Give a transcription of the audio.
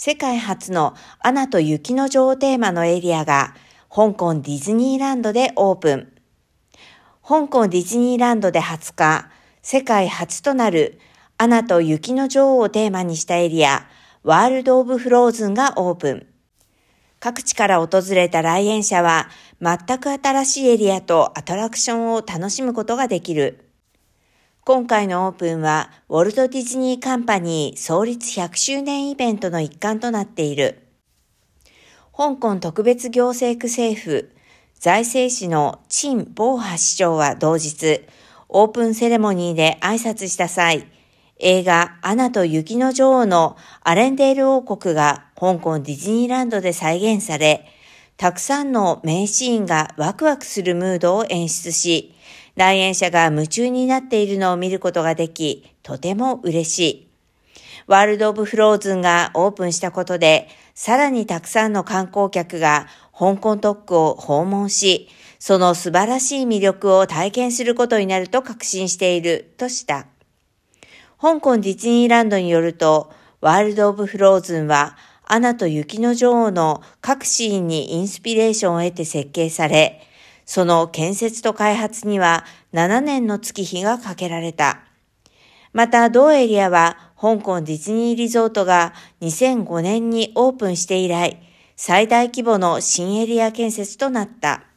世界初のアナと雪の女王テーマのエリアが香港ディズニーランドでオープン。香港ディズニーランドで20日、世界初となるアナと雪の女王をテーマにしたエリア、ワールド・オブ・フローズンがオープン。各地から訪れた来園者は全く新しいエリアとアトラクションを楽しむことができる。今回のオープンは、ウォルト・ディズニー・カンパニー創立100周年イベントの一環となっている。香港特別行政区政府、財政士の陳某波市長は同日、オープンセレモニーで挨拶した際、映画アナと雪の女王のアレンデール王国が香港ディズニーランドで再現され、たくさんの名シーンがワクワクするムードを演出し、来園者が夢中になっているのを見ることができ、とても嬉しい。ワールド・オブ・フローズンがオープンしたことで、さらにたくさんの観光客が香港特区を訪問し、その素晴らしい魅力を体験することになると確信しているとした。香港ディズニーランドによると、ワールド・オブ・フローズンは、アナと雪の女王の各シーンにインスピレーションを得て設計され、その建設と開発には7年の月日がかけられた。また、同エリアは香港ディズニーリゾートが2005年にオープンして以来、最大規模の新エリア建設となった。